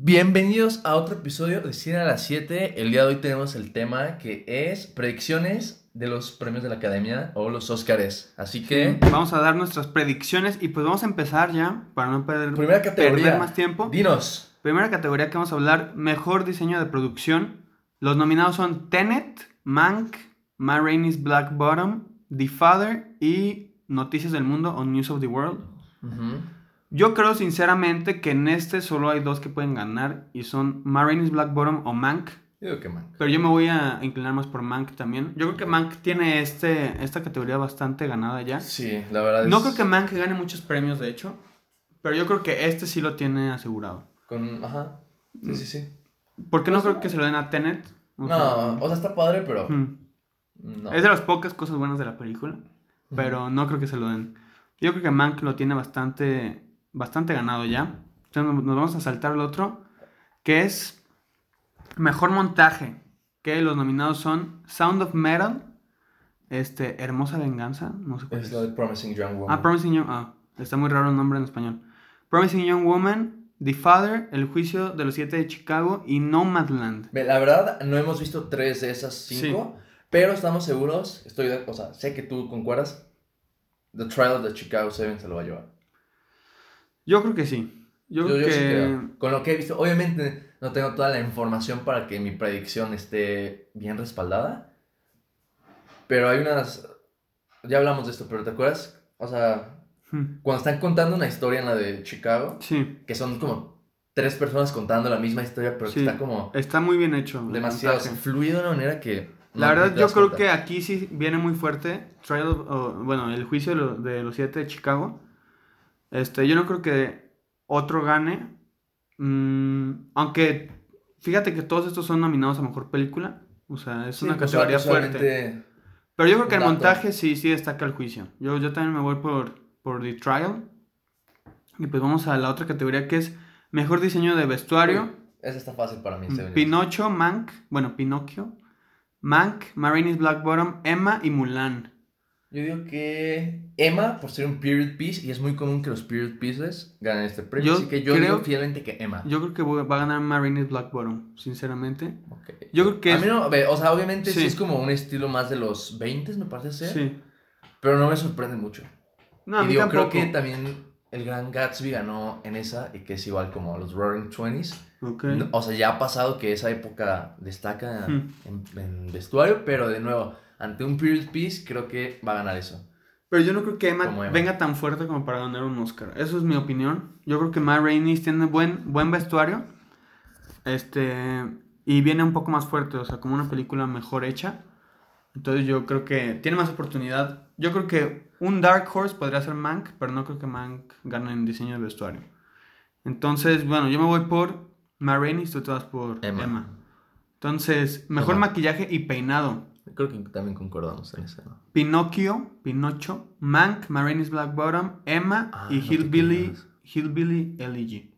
Bienvenidos a otro episodio de Cine a las 7. El día de hoy tenemos el tema que es predicciones de los premios de la academia o los Óscares. Así que, Vamos a dar nuestras predicciones y pues vamos a empezar ya para no perder, primera categoría. perder más tiempo. Dinos. Primera categoría que vamos a hablar, mejor diseño de producción. Los nominados son Tenet, Mank, Ma Rainey's Black Bottom, The Father y Noticias del Mundo o News of the World. Yo creo sinceramente que en este solo hay dos que pueden ganar y son Ma Rainey's Black Bottom o Mank. Yo digo que man. Pero yo me voy a inclinar más por Mank también. Yo creo que Mank tiene este, esta categoría bastante ganada ya. Sí, la verdad es. No creo que Mank gane muchos premios, de hecho. Pero yo creo que este sí lo tiene asegurado. Con... Ajá. Sí, sí, sí. Porque no creo que se lo den a Tenet. O No, o sea, está padre, pero. No. Es de las pocas cosas buenas de la película. Pero no creo que se lo den. Yo creo que Mank lo tiene bastante, bastante ganado ya. Entonces nos vamos a saltar el otro. Que es Mejor Montaje. Que los nominados son Sound of Metal. Este, Hermosa Venganza. No sé cuál Es es. lo de Promising Young Woman. Ah, Promising Young. Ah, está muy raro el nombre en español. Promising Young Woman, The Father, El Juicio de los Siete de Chicago y Nomadland. La verdad, no hemos visto tres de esas cinco, pero estamos seguros, estoy, de- o sea, sé que tú concuerdas, The Trial of the Chicago Seven se lo va a llevar. Yo creo que sí. Yo, Yo, creo yo que. sí creo. Con lo que he visto, obviamente no tengo toda la información para que mi predicción esté bien respaldada, pero hay unas, ya hablamos de esto, pero ¿te acuerdas? O sea, Hmm, cuando están contando una historia en la de Chicago, Sí, que son como tres personas contando la misma historia, pero que Sí. está como está muy bien hecho. demasiado fluido de una manera que... La no- verdad, yo creo cuenta. que aquí sí viene muy fuerte. Trial of- o, bueno, el juicio de los siete de Chicago. Este, yo no creo que otro gane. Mm, aunque, fíjate que todos estos son nominados a mejor película. O sea, es Sí, una pues, categoría fuerte. Pero yo creo que el montaje sí, sí destaca el juicio. Yo, yo también me voy por, por The Trial. Y pues vamos a la otra categoría que es Mejor Diseño de Vestuario. Esa está fácil para mí. yo. Pinocho, Mank, bueno, Pinocchio, Mank, Marini's Black Bottom, Emma y Mulan. Yo digo que Emma, por ser un period piece, y es muy común que los period pieces ganen este premio, Yo así que yo creo- digo fielmente que Emma. Yo creo que va a ganar Marini's Black Bottom, sinceramente. Ok. Yo creo que A es- mí no, a o sea, obviamente sí. Sí. es como un estilo más de los 20, me parece ser, Sí. pero no me sorprende mucho. No, a y mí digo, tampoco. creo que también el gran Gatsby ganó en esa, y que es igual como los Roaring Twenties. Ok. No, O sea, ya ha pasado que esa época destaca Hmm. en, en vestuario, pero de nuevo, ante un period piece, creo que va a ganar eso. Pero yo no creo que Emma, venga tan fuerte como para ganar un Oscar. Eso es mi opinión. Yo creo que Ma Rainey tiene buen, buen vestuario. Este. Y viene un poco más fuerte, o sea, como una película mejor hecha. Entonces yo creo que tiene más oportunidad. Yo creo que un Dark Horse podría ser Mank, pero no creo que Mank gane en diseño de vestuario. Entonces, bueno, yo me voy por Ma Rainey, tú te vas por Emma. Emma. Entonces, mejor Emma. maquillaje y peinado. Creo que también concordamos en eso. ¿no? Pinocchio, Pinocho, Mank, Marini's Black Bottom, Emma Ah, y no Hillbilly. Hillbilly Elegy.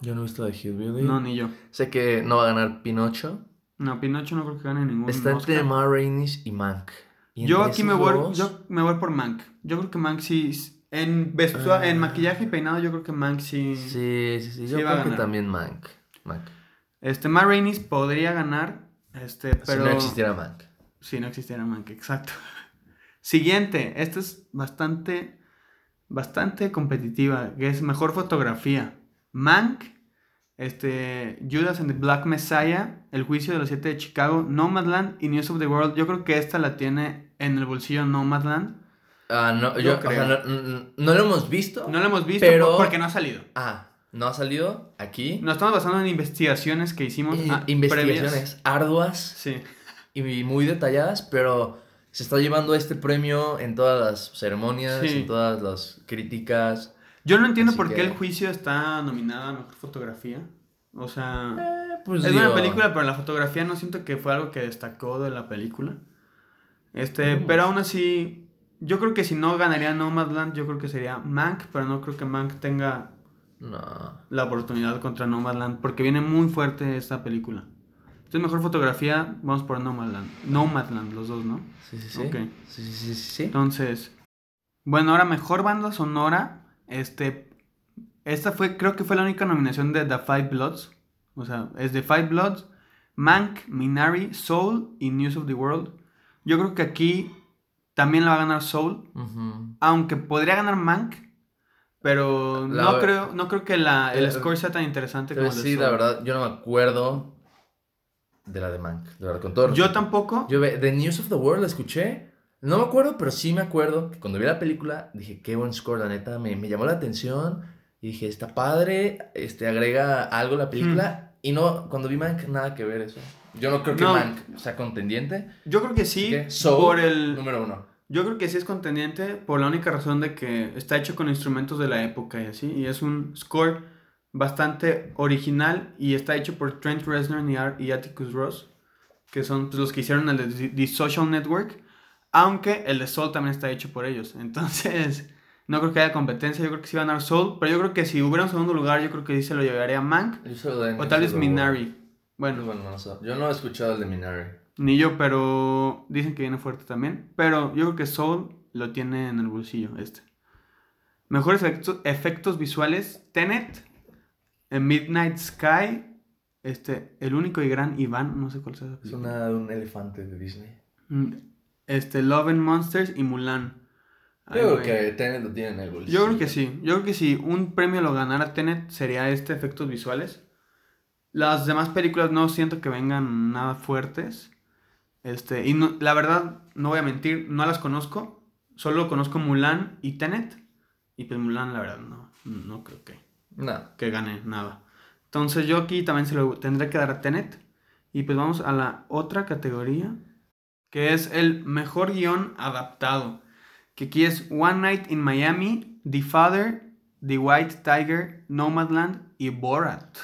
Yo no he visto de Hillbilly. No, ni yo. Sé que no va a ganar Pinocho. No, Pinocho no creo que gane ningún Está entre. Ma Rainey's y Mank. Y Yo aquí me voy, dos- yo me voy por Mank. Yo creo que Mank sí... En, vestua- Ah. en maquillaje y peinado yo creo que Mank sí... Sí, sí, sí. Yo Sí va a creo que también Mank. Mank. Este, Ma Rainey podría ganar, este, pero... Si no existiera Mank. Si no existiera Mank, exacto. Siguiente, esta es bastante, bastante competitiva, que es mejor fotografía. Mank, este, Judas and the Black Messiah, El juicio de los siete de Chicago, Nomadland y News of the World. Yo creo que esta la tiene en el bolsillo Nomadland. Ah, no, Yo yo, o sea, creo. no, lo hemos visto. No la hemos visto Pero- por- porque no ha salido. Ah, no ha salido aquí. Nos estamos basando en investigaciones que hicimos. Eh, ah, investigaciones previas. arduas Sí. Y muy detalladas, pero se está llevando este premio en todas las ceremonias, Sí. en todas las críticas. Yo no entiendo Así por qué que- el juicio está nominada a mejor fotografía. O sea. Pues es digo, una película, pero la fotografía no siento que fue algo que destacó de la película. Este, pero aún así, yo creo que si no ganaría Nomadland, yo creo que sería Mank, pero no creo que Mank tenga No. la oportunidad contra Nomadland, porque viene muy fuerte esta película. Entonces, mejor fotografía, vamos por Nomadland. Nomadland, los dos, ¿no? Sí, sí, sí. Ok. Sí, sí, sí, sí, sí. Entonces, bueno, ahora mejor banda sonora. Este, esta fue, creo que fue la única nominación de The Five Bloods. O sea, es de Five Bloods, Mank, Minari, Soul y News of the World. Yo creo que aquí también la va a ganar Soul, aunque podría ganar Mank, pero La no creo, no creo que la, el Eh, score sea tan interesante Pero como el de sí, Soul. la verdad, yo no me acuerdo de la de Mank. De verdad, con todo Yo tampoco. Yo The News of the World la escuché. No me acuerdo, pero sí me acuerdo que cuando vi la película dije, qué buen score, la neta, me, me llamó la atención. Y dije, está padre, este, agrega algo a la película. Y no, cuando vi Mank, nada que ver eso. Yo no creo que No. Mank sea contendiente. Yo creo que sí, que por el... número uno. Yo creo que sí es contendiente por la única razón de que está hecho con instrumentos de la época y así. Y es un score bastante original y está hecho por Trent Reznor y Atticus Ross, que son pues, los que hicieron el de The- Social Network. Aunque el de Soul también está hecho por ellos. Entonces, no creo que haya competencia. Yo creo que sí va a ganar Soul. Pero yo creo que si hubiera un segundo lugar, yo creo que sí se lo llevaría Mank. O tal vez. Minari. Bueno, Bueno, no sé. Yo no he escuchado el de Minari. ni yo, pero dicen que viene fuerte también. Pero yo creo que Soul lo tiene en el bolsillo este. Mejores efectos, efectos visuales. Tenet. En Midnight Sky. Este, el único y gran Iván. No sé cuál sea Es una de un elefante de Disney. Mm, Este, Love and Monsters y Mulan. Yo creo que Tenet lo tiene en el bolsillo. Yo creo que sí. Yo creo que si un premio lo ganara Tenet sería este efectos visuales. Las demás películas no siento que vengan nada fuertes. Este, y no- la verdad, no voy a mentir, no las conozco. Solo conozco Mulan y Tenet. Y pues Mulan, la verdad, no, no creo que, No. que gane nada. Entonces yo aquí también se lo tendré que dar a Tenet. Y pues vamos a la otra categoría. Que es el mejor guion adaptado. Que aquí es One Night in Miami, The Father, The White Tiger, Nomadland y Borat.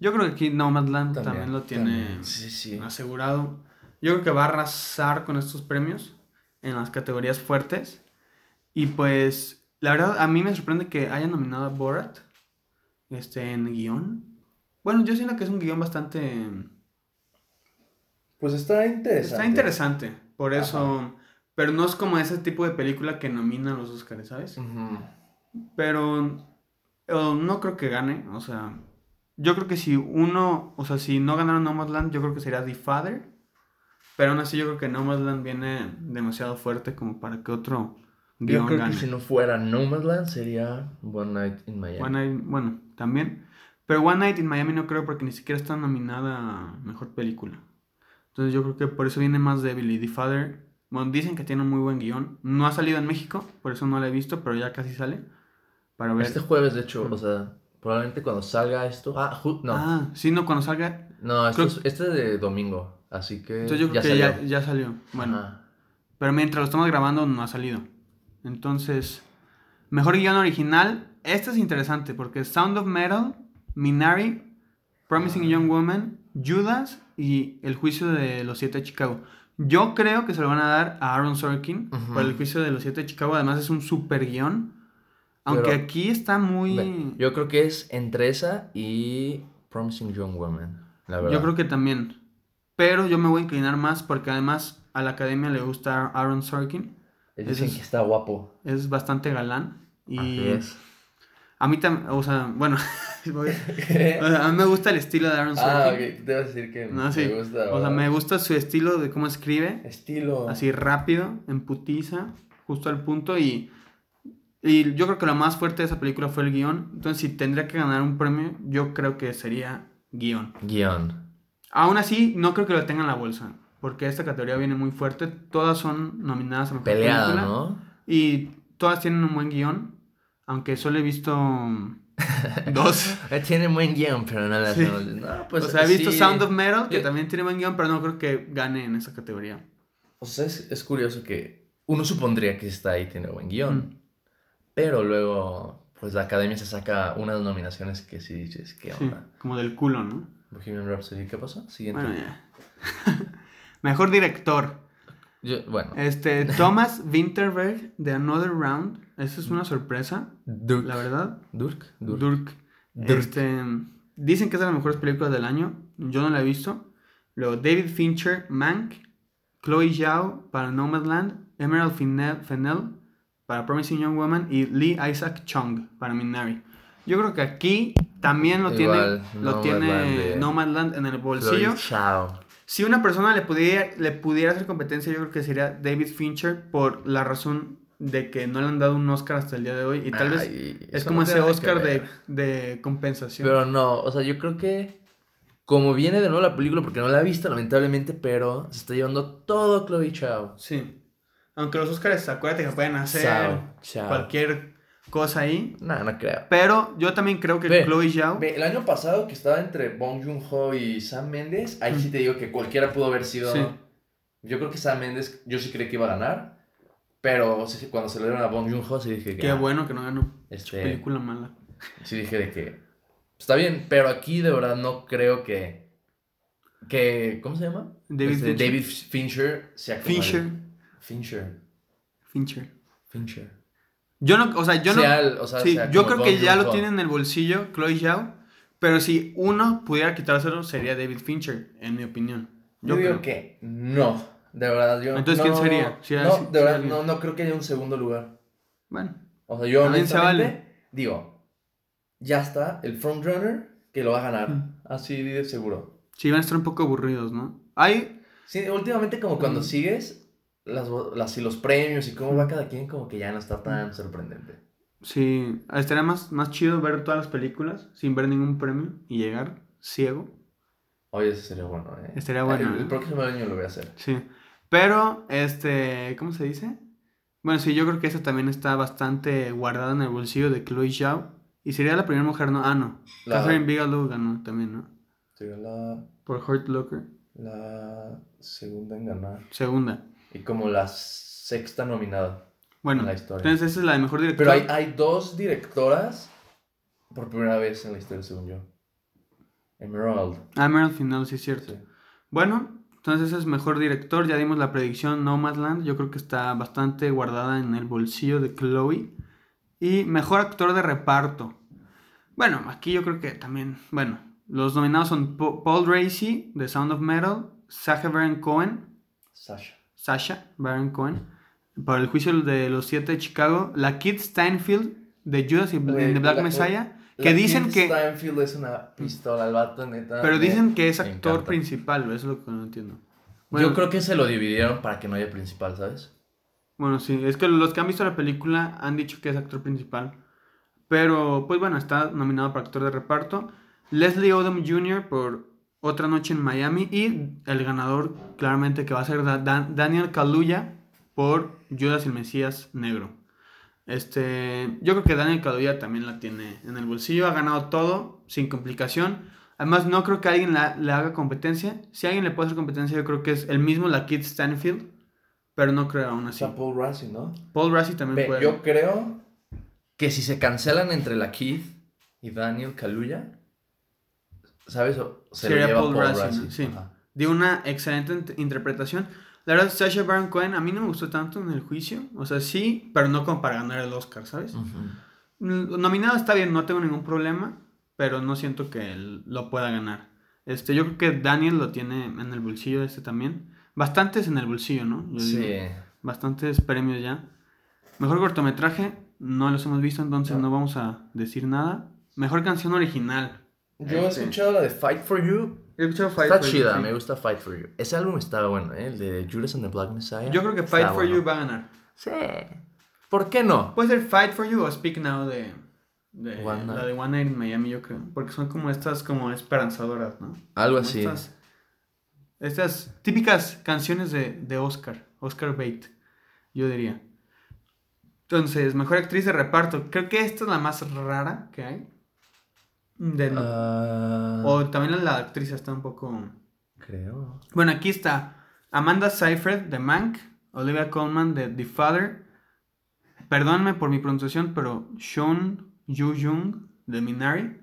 Yo creo que aquí Nomadland también, lo tiene también. Sí, sí. asegurado. Yo creo que va a arrasar con estos premios en las categorías fuertes. Y pues, la verdad, a mí me sorprende que hayan nominado a Borat este, en guion. Bueno, yo siento que es un guion bastante... Pues está interesante. Está interesante, por eso... Pero no es como ese tipo de película que nominan los Oscars, ¿sabes? Pero eh, no creo que gane, o sea, yo creo que si uno, o sea, si no ganaron Nomadland, yo creo que sería The Father, pero aún así yo creo que Nomadland viene demasiado fuerte como para que otro Yo creo que si no fuera Nomadland sería One Night in Miami. One Night- bueno, también, pero One Night in Miami no creo porque ni siquiera está nominada a Mejor Película. Entonces yo creo que por eso viene más débil y The Father, bueno, dicen que tiene un muy buen guion, no ha salido en México, por eso no la he visto, pero ya casi sale, para ver. Este jueves, de hecho, o sea, probablemente cuando salga esto. Ah, no. Ah, sí, no, cuando salga, no, esto creo- es- este es de domingo. Así que. Entonces yo creo que salió. ya, ya salió. Bueno, Ajá. pero mientras lo estamos grabando no ha salido. Entonces, mejor guion original. Este es interesante porque Sound of Metal, Minari, Promising Ah. Young Woman, Judas y El juicio de los siete de Chicago. Yo creo que se lo van a dar a Aaron Sorkin Ujú. por El juicio de los siete de Chicago. Además es un super guion. Aunque Pero- aquí está muy... Yo creo que es entre esa y Promising Young Woman. La verdad. Yo creo que también. Pero yo me voy a inclinar más porque además a la academia le gusta Aaron Sorkin. Dicen es- que está guapo. Es bastante galán. Y Así es. a mí también, o sea, bueno, voy- o sea, a mí me gusta el estilo de Aaron Sorkin. ah, ok. Te vas a decir que No, sí. me gusta. O sea, me gusta su estilo de cómo escribe. Estilo. Así rápido, en putiza, justo al punto. Y, y yo creo que lo más fuerte de esa película fue el guion. Entonces, si tendría que ganar un premio, yo creo que sería guion. Guión. Aún así, no creo que lo tenga en la bolsa. Porque esta categoría viene muy fuerte. Todas son nominadas a mejor Peleada, película. ¿no? Y todas tienen un buen guion. Aunque solo he visto dos. Eh, Tiene buen guion, pero no las Sí. No, pues. o sea, he visto sí. Sound of Metal, que también tiene buen guion, pero no creo que gane en esa categoría. O sea, es, es curioso que uno supondría que está ahí tiene buen guion. Mm. Pero luego, pues la academia se saca unas nominaciones que sí dices, ¿qué onda? como del culo, ¿no? Bohemian Rhapsody, ¿qué pasó? Siguiente. Bueno, ya. Mejor director. Yo- bueno, Este, Thomas Winterberg de Another Round. Esa es una sorpresa, Durk. la verdad. Durk. Durk. Durk. Durk. Este, dicen que es de las mejores películas del año. Yo no la he visto. Luego David Fincher, Mank. Chloe Zhao para Nomadland. Emerald Fennell, para Promising Young Woman. Y Lee Isaac Chung para Minari. Yo creo que aquí también lo Igual, tiene, lo Nomadland tiene Nomadland en el bolsillo. Zhao. Si una persona le pudiera, le pudiera hacer competencia, yo creo que sería David Fincher por la razón de que no le han dado un Oscar hasta el día de hoy. Y tal vez es como no ese Oscar de, de compensación. Pero no, o sea, yo creo que como viene de nuevo la película, porque no la he visto lamentablemente, pero se está llevando todo Chloe Zhao. Sí. Aunque los Oscars, acuérdate que pueden hacer cualquier cosa ahí. No, no creo. Pero yo también creo que Ve, Chloe Zhao... Ve, el año pasado que estaba entre Bong Joon-ho y Sam Mendes, ahí sí te digo que cualquiera pudo haber sido... Sí. Yo creo que Sam Mendes, yo sí creí que iba a ganar, pero cuando se lo dieron a Bong Joon-ho sí dije que... Qué ah, bueno que no ganó. Este, Película mala. Sí dije de que... Está bien, pero aquí de verdad no creo que... que ¿Cómo se llama? David Este, Fincher. David Fincher sea Fincher. Fincher. Fincher. Fincher. Yo no, o sea, yo no... Sea el- o sea, sí, sea yo creo que ya lo tiene en el bolsillo Chloe Zhao. Pero si uno pudiera quitárselo, sería David Fincher, en mi opinión. Yo, Yo digo creo. que no. De verdad, yo. Entonces, ¿quién no- sería? Si no, si- de verdad, no, no creo que haya un segundo lugar. Bueno, O sea, yo También se honestamente vale. digo, ya está el frontrunner que lo va a ganar. Mm. Así de seguro. sí van a estar un poco aburridos, ¿no? Hay... Sí, últimamente como cuando Mm. sigues las, las, y los premios y cómo va cada quien, como que ya no está tan sorprendente. Sí, estaría más, más chido ver todas las películas sin ver ningún premio y llegar ciego. Oye, eso sería bueno, ¿eh? Estaría bueno, El, el ¿eh? próximo año lo voy a hacer. Sí. Pero, este, ¿cómo se dice? Bueno, sí, yo creo que esa también está bastante guardada en el bolsillo de Chloe Zhao. Y sería la primera mujer, ¿no? Ah, no. La- Catherine Bigelow ganó también, ¿no? Sería la, Por Hurt Locker. la segunda en ganar. Segunda. Y como la sexta nominada. Bueno, En la historia. entonces esa es la de mejor director. Pero hay, hay dos directoras por primera vez en la historia, según yo. Emerald. Ah, Meryl Final, sí es cierto. Sí. Bueno, entonces ese es mejor director. Ya dimos la predicción Nomadland. Yo creo que está bastante guardada en el bolsillo de Chloe. Y mejor actor de reparto. Bueno, aquí yo creo que también. Bueno, los nominados son Pa- Paul Racy de Sound of Metal, Sacha Baron Cohen, Sasha. Sasha Baron Cohen, para el juicio de los siete de Chicago, la Kid Steinfield de Judas y the Black la- Messiah, La que dicen Kim que. Steinfeld es una pistola al vato, neta. Pero me- dicen que es actor principal, eso es lo que no entiendo. Yo creo que se lo dividieron para que no haya principal, ¿sabes? Bueno, sí, es que los que han visto la película han dicho que es actor principal. Pero, pues bueno, está nominado para actor de reparto. Leslie Odom Jr. por Otra Noche en Miami. Y el ganador, claramente, que va a ser Da- Dan- Daniel Kaluuya por Judas y el Mesías Negro. Este, yo creo que Daniel Kaluuya también la tiene en el bolsillo. Ha ganado todo sin complicación. Además, no creo que alguien la- le haga competencia. Si alguien le puede hacer competencia, yo creo que es el mismo, la Kid Stanfield. Pero no creo aún O así. sea, Paul Rassi, ¿no? Paul Rassi también Ve, puede. yo creo que si se cancelan entre la Keith y Daniel Kaluuya, ¿sabes? Se Sería lo lleva Paul Paul. Sí. Ajá. Dio una excelente int- interpretación. La verdad, Sasha Baron Cohen a mí no me gustó tanto en el juicio. O sea, sí, pero no como para ganar el Oscar, ¿sabes? Nominado está bien, no tengo ningún problema. Pero no siento que él lo pueda ganar. Este, yo creo que Daniel lo tiene en el bolsillo este también. Bastantes en el bolsillo, ¿no? Yo Sí. digo, bastantes premios ya. Mejor cortometraje, no los hemos visto, entonces No. no vamos a decir nada. Mejor canción original. Yo he Este, escuchado la de Fight for You. He escuchado Fight Está for You, chida, sí. me gusta Fight for You. Ese álbum estaba bueno, ¿eh? El de Judas and the Black Messiah. Yo creo que Está Fight for bueno. You va a ganar. Sí. ¿Por qué no? Puede ser Fight for You o Speak Now de, de One la Night. de One Night in Miami, yo creo. Porque son como estas como esperanzadoras, ¿no? Algo Como así. Estas, estas típicas canciones de, de Oscar, Oscar Bate, yo diría. Entonces, mejor actriz de reparto. Creo que esta es la más rara que hay. Del- Ah, o también la actriz está un poco... Creo. Bueno, aquí está Amanda Seyfried de Mank, Olivia Colman de The Father, perdónenme por mi pronunciación, pero Sean Yu Jung de Minari,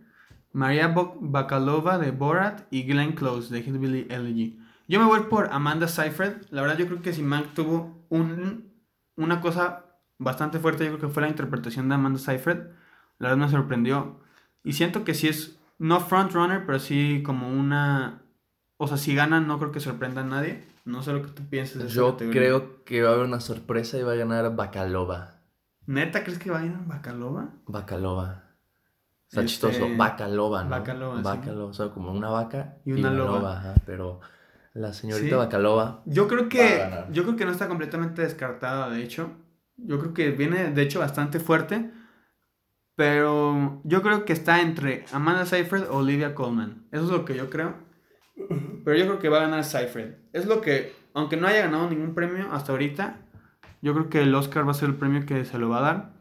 Maria Bo- Bakalova de Borat y Glenn Close de Hillbilly Elegy. Yo me voy por Amanda Seyfried. La verdad, yo creo que si Mank tuvo un, una cosa bastante fuerte, yo creo que fue la interpretación de Amanda Seyfried. La verdad me sorprendió. Y siento que sí es, no frontrunner, pero sí como una o sea, si ganan, no creo que sorprenda a nadie. No sé lo que tú pienses de Yo creo que va a haber una sorpresa y va a ganar Bacalova. ¿Neta crees que va a a Bacalova? Bacalova. Está Este, chistoso. Vaca loba, ¿no? vaca loba, sí. Loba. O sea, como una vaca Y una loba. ajá, pero la señorita Sí. vaca loba. Yo creo que ganar. yo creo que no está completamente descartada, de hecho. Yo creo que viene de hecho bastante fuerte, pero yo creo que está entre Amanda Seyfried o Olivia Colman. Eso es lo que yo creo. Pero yo creo que va a ganar Seyfried. Es lo que aunque no haya ganado ningún premio hasta ahorita, yo creo que el Oscar va a ser el premio que se lo va a dar.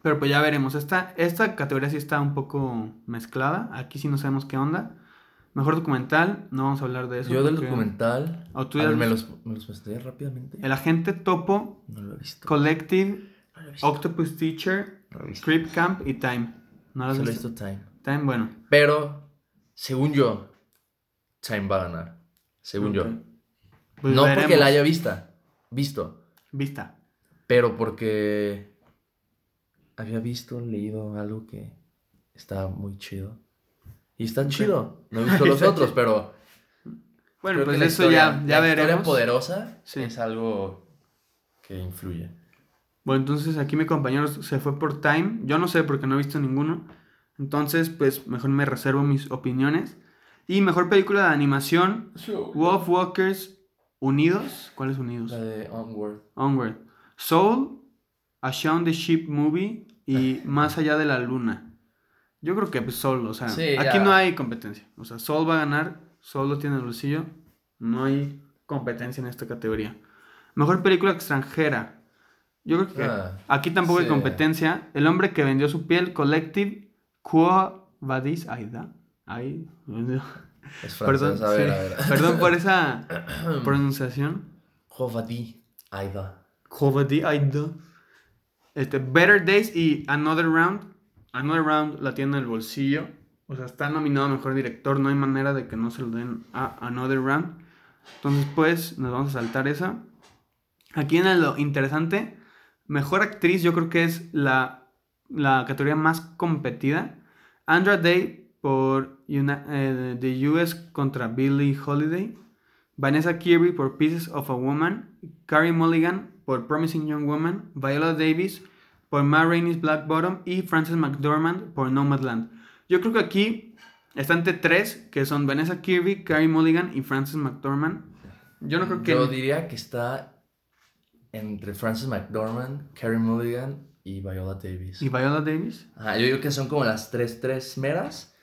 Pero pues ya veremos. Esta, esta categoría sí está un poco mezclada. Aquí sí no sabemos qué onda. Mejor documental, no vamos a hablar de eso. Yo del documental. ¿O tú a ver, me los, me los rápidamente. El agente Topo, No lo he visto. Collective, No lo he visto. Octopus Teacher, No lo. Creep Camp y Time. ¿No lo has Solo he visto? visto Time. Time, bueno. Pero, según yo, Time va a ganar. Según yo. Ok. Pues no porque veremos. la haya vista, visto, Vista. pero porque había visto, leído algo que estaba muy chido. Y está Ok. chido. No he visto los otros, pero Bueno, pues la eso historia- ya, ya la historia veremos. poderosa Sí. es algo que influye. Bueno, entonces aquí mi compañero se fue por Time. Yo no sé porque no he visto ninguno. Entonces, pues mejor me reservo mis opiniones. Y mejor película de animación, Wolf Walkers Unidos. ¿Cuáles Unidos? La de Onward. Onward. Soul, A Shaun the Sheep Movie y Más allá de la luna. Yo creo que pues, Soul, o sea, Sí, aquí ya. no hay competencia. O sea, Soul va a ganar, Soul lo tiene en el bolsillo. No hay competencia en esta categoría. Mejor película extranjera. Yo creo que Ah, aquí tampoco hay sí. competencia. El hombre que vendió su piel, Collective, Quo Vadis Aida. Ay, Es francés, perdón, a ver, sí. a ver. perdón por esa pronunciación. Jovadi, Aida. Comedy Idol. Este, Better Days y Another Round. Another Round la tiene en el bolsillo. O sea, está nominado a mejor director. No hay manera de que no se lo den a Another Round. Entonces, pues, nos vamos a saltar esa. Aquí en lo interesante, mejor actriz, yo creo que es la, la categoría más competida. Andra Day por eh, The US contra Billie Holiday. Vanessa Kirby por Pieces of a Woman, Carrie Mulligan por Promising Young Woman, Viola Davis por Ma Rainey's Black Bottom y Frances McDormand por Nomadland. Yo creo que aquí están entre tres, que son Vanessa Kirby, Carrie Mulligan y Frances McDormand. Yo no creo que... Yo diría que está entre Frances McDormand, Carrie Mulligan y Viola Davis. ¿Y Viola Davis? Ajá, yo digo que son como las tres, tres meras.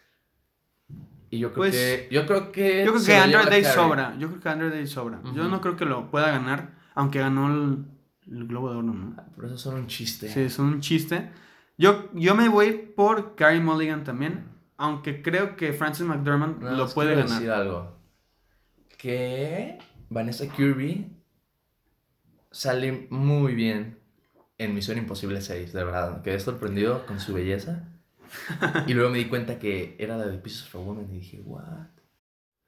Y yo creo Pues, que. Yo creo que. Yo creo que Andrew Day sobra. Yo creo que Andrew Day sobra. Yo no creo que lo pueda ganar, aunque ganó el, el Globo de Oro, ¿no? Por eso son un chiste. Sí, es un chiste. Yo, yo me voy por Carrie Mulligan también, aunque creo que Frances McDormand Nada lo puede ganar. decir algo. Que Vanessa Kirby sale muy bien en Misión Imposible 6, de verdad. Quedé sorprendido con su belleza. Y luego me di cuenta que era la de Pieces of a Woman y dije, what?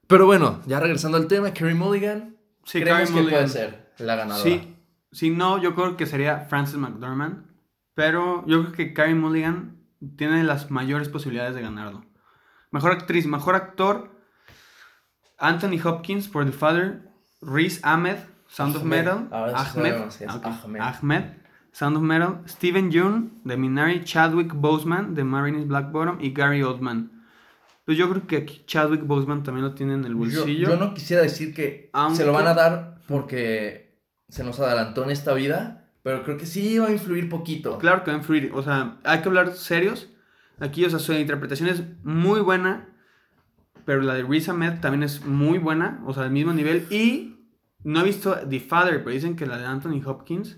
Pero bueno, ya regresando al tema, Carrie Mulligan. Sí, creemos Carrie que Mulligan. puede ser la ganadora. Sí, si no, yo creo que sería Frances McDormand. Pero yo creo que Carrie Mulligan tiene las mayores posibilidades de ganarlo. Mejor actriz, mejor actor. Anthony Hopkins por The Father. Riz Ahmed, Sound of. Metal. Ahmed. Ahmed. Ahmed. Sound of Metal. Steven Yeun de Minari. Chadwick Boseman de Marines Black Bottom. Y Gary Oldman. Pues yo creo que aquí Chadwick Boseman también lo tiene en el Yo, bolsillo. yo no quisiera decir que Aunque- se lo van a dar porque se nos adelantó en esta vida, pero creo que sí va a influir poquito. Claro que va a influir. O sea, hay que hablar serios. Aquí, o sea, su interpretación es muy buena. Pero la de Riz Ahmed también es muy buena. O sea, al mismo nivel. Y no he visto The Father, pero dicen que la de Anthony Hopkins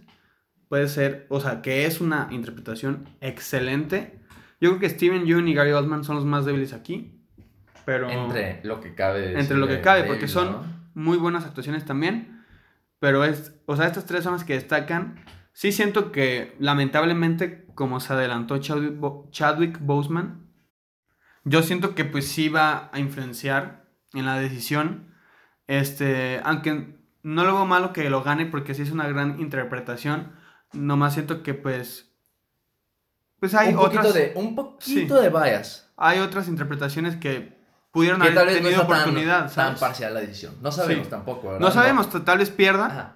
puede ser. O sea, que es una interpretación excelente. Yo creo que Steven Yeun y Gary Oldman son los más débiles aquí. Pero. Entre lo que cabe. Entre lo que cabe, porque son ¿no? muy buenas actuaciones también. Pero es, o sea, estas tres son las que destacan. Sí siento que, lamentablemente, como se adelantó Chadwick, Bo- Chadwick Boseman, yo siento que pues sí va a influenciar en la decisión. Este, aunque no lo veo malo que lo gane porque sí es una gran interpretación. Nomás siento que pues... Pues hay un poquito otras, de, un poquito de bias. hay otras interpretaciones que pudieron Que haber tal vez no tenido oportunidad, tan, ¿sabes? parcial la decisión. No sabemos Sí. tampoco, ¿verdad? No sabemos, tal vez pierda. Ajá.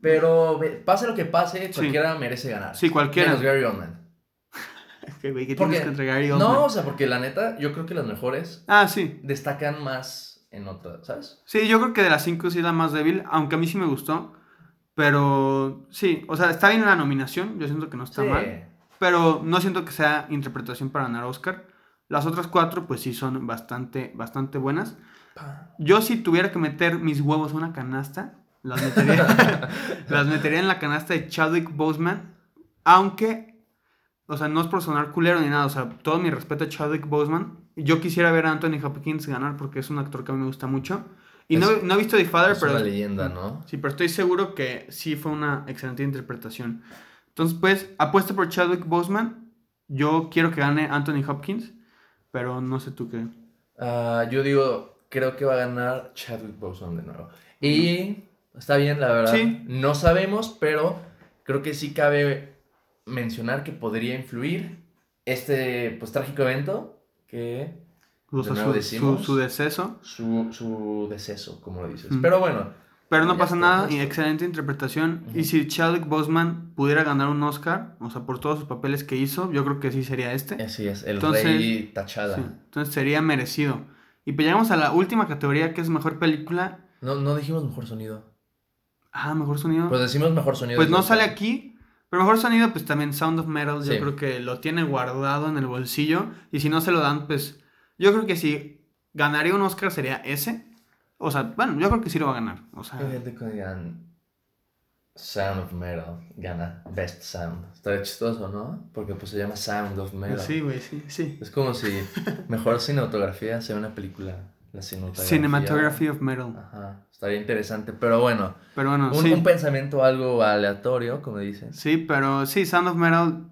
Pero pase lo que pase, Sí. cualquiera merece ganar. Sí, cualquiera. Menos Gary Oldman. Güey, ¿qué Porque- tienes que entregar Gary Oldman? No, o sea, porque la neta, yo creo que las mejores Ah, sí. destacan más en otras, ¿sabes? Sí, yo creo que de las cinco sí es la más débil, aunque a mí sí me gustó. Pero sí, o sea, está bien la nominación, yo siento que no está Sí. mal. Pero no siento que sea interpretación para ganar Oscar. Las otras cuatro, pues sí, son bastante, bastante buenas. Yo si tuviera que meter mis huevos en una canasta, las metería, las metería en la canasta de Chadwick Boseman. Aunque, o sea, no es por sonar culero ni nada, o sea, todo mi respeto a Chadwick Boseman. Yo quisiera ver a Anthony Hopkins ganar porque es un actor que a mí me gusta mucho. Y no, Es- no he visto The Father, Es pero... una leyenda, ¿no? Sí, pero estoy seguro que sí fue una excelente interpretación. Entonces, pues, apuesto por Chadwick Boseman. Yo quiero que gane Anthony Hopkins, pero no sé tú qué. Ah, yo digo, creo que va a ganar Chadwick Boseman de nuevo. Y está bien, la verdad. Sí. No sabemos, pero creo que sí cabe mencionar que podría influir este pues trágico evento que O sea, De nuevo su, decimos. su, su deceso. su, su deceso, como lo dices. Mm. Pero bueno, Pero no pasa nada, excelente interpretación. Y si Chadwick Boseman pudiera ganar un Oscar, o sea, por todos sus papeles que hizo, yo creo que sí sería este. así es, el Entonces- rey. Sí, entonces sería merecido. Y pues llegamos a la última categoría que es mejor película. No, no dijimos mejor sonido. Ah, mejor sonido. Pues decimos mejor sonido. Pues no sale aquí. Pero mejor sonido, pues también Sound of Metal, yo Sí. creo que lo tiene guardado en el bolsillo. Y si no se lo dan, pues yo creo que si ganaría un Oscar sería ese. O sea, bueno, yo creo que sí lo va a ganar. O sea, Hay gente que digan Sound of Metal gana Best Sound. Estaría chistoso, ¿no? Porque pues se llama Sound of Metal. sí, güey, sí, sí. Es como si mejor cinematografía sea una película. La cinematografía. Cinematography of Metal. Ajá. Estaría interesante. Pero bueno, Pero bueno, un, sí. un pensamiento algo aleatorio, como dices. Sí, pero sí, Sound of Metal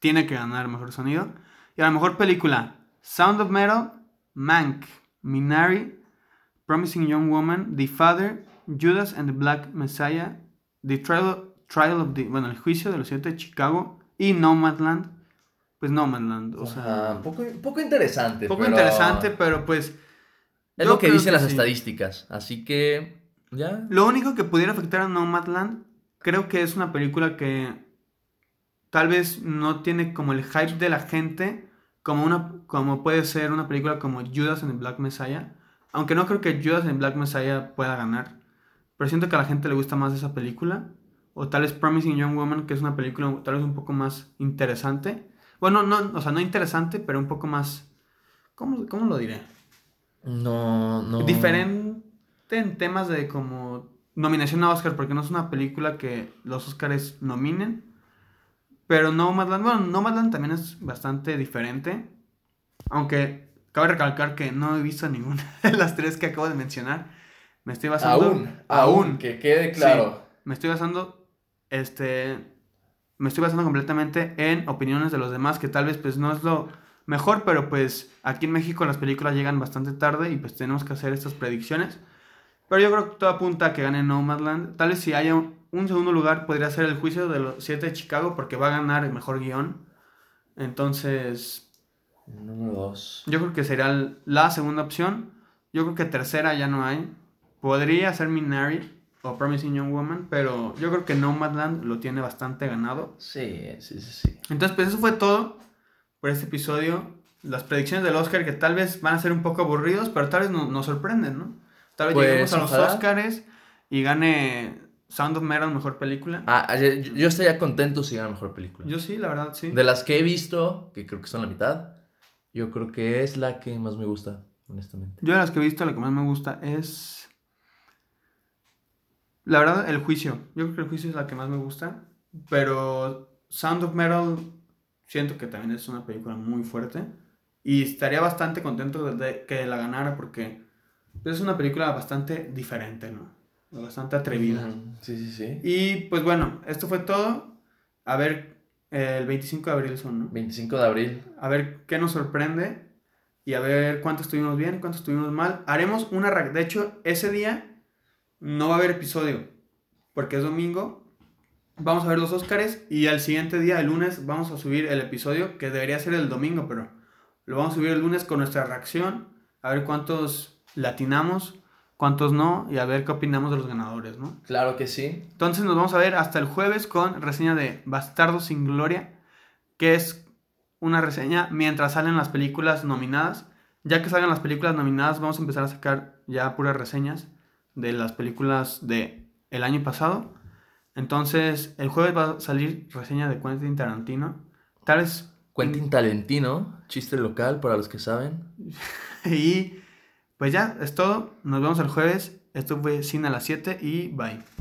tiene que ganar mejor sonido. Y a la mejor película, Sound of Metal, Mank, Minari, Promising Young Woman, The Father, Judas and the Black Messiah, The Trial, Trial of the, bueno, el juicio de los siete de Chicago y Nomadland. Pues Nomadland, o sea, Ajá, poco, poco interesante. poco pero interesante, pero pues Es yo lo que dicen las sí. estadísticas. Así que, ya. Lo único que pudiera afectar a Nomadland, creo que es una película que tal vez no tiene como el hype de la gente, como, una, como puede ser una película como Judas and the Black Messiah. Aunque no creo que Judas and the Black Messiah pueda ganar. Pero siento que a la gente le gusta más esa película. O tal vez Promising Young Woman, que es una película tal vez un poco más interesante. Bueno, no, o sea, no interesante, pero un poco más... ¿Cómo, cómo lo diré? No, no. diferente en temas de como nominación a Oscar, porque no es una película que los Oscars nominen. Pero Nomadland, bueno, Nomadland también es bastante diferente. Aunque cabe recalcar que no he visto ninguna de las tres que acabo de mencionar. Me estoy basando. Aún, aún, que quede claro. Me estoy basando. Este. Me estoy basando completamente en opiniones de los demás, que tal vez pues no es lo mejor, pero pues aquí en México las películas llegan bastante tarde y pues tenemos que hacer estas predicciones. Pero yo creo que todo apunta a que gane Nomadland. Tal vez si haya un, un segundo lugar podría ser el juicio de los siete de Chicago porque va a ganar el mejor guion. Entonces, Número dos. yo creo que sería la segunda opción. Yo creo que tercera ya no hay. Podría ser Minari o Promising Young Woman, pero yo creo que Nomadland lo tiene bastante ganado. Sí, sí, sí, sí. Entonces, pues eso fue todo por este episodio. Las predicciones del Oscar que tal vez van a ser un poco aburridos, pero tal vez no- nos sorprenden, ¿no? Tal vez Pues, lleguemos a los ojalá. Oscars y gane Sound of Metal mejor película. Ah, yo, yo estaría contento si gana mejor película. Yo sí, la verdad, sí. De las que he visto, que creo que son la mitad, yo creo que es la que más me gusta, honestamente. Yo de las que he visto, la que más me gusta es. La verdad, el juicio. Yo creo que el juicio es la que más me gusta. Pero Sound of Metal, siento que también es una película muy fuerte. Y estaría bastante contento de, que la ganara porque es una película bastante diferente, ¿no? Bastante atrevida. Sí, sí, sí. Y pues bueno, esto fue todo. A ver, el 25 de abril son, ¿no? 25 de abril. a ver qué nos sorprende y a ver cuánto estuvimos bien, cuánto estuvimos mal. Haremos una... De hecho, ese día no va a haber episodio porque es domingo. Vamos a ver los Óscares y al siguiente día, el lunes, vamos a subir el episodio que debería ser el domingo, pero lo vamos a subir el lunes con nuestra reacción, a ver cuántos latinamos, cuántos no y a ver qué opinamos de los ganadores, ¿no? Claro que sí. Entonces nos vamos a ver hasta el jueves con reseña de Bastardo sin Gloria, que es una reseña mientras salen las películas nominadas. Ya que salgan las películas nominadas, vamos a empezar a sacar ya puras reseñas de las películas de el año pasado. Entonces, el jueves va a salir reseña de Quentin Tarantino. Tal vez Quentin Talentino, chiste local para los que saben. y pues ya, es todo. Nos vemos el jueves. Esto fue Cine a las 7 y bye.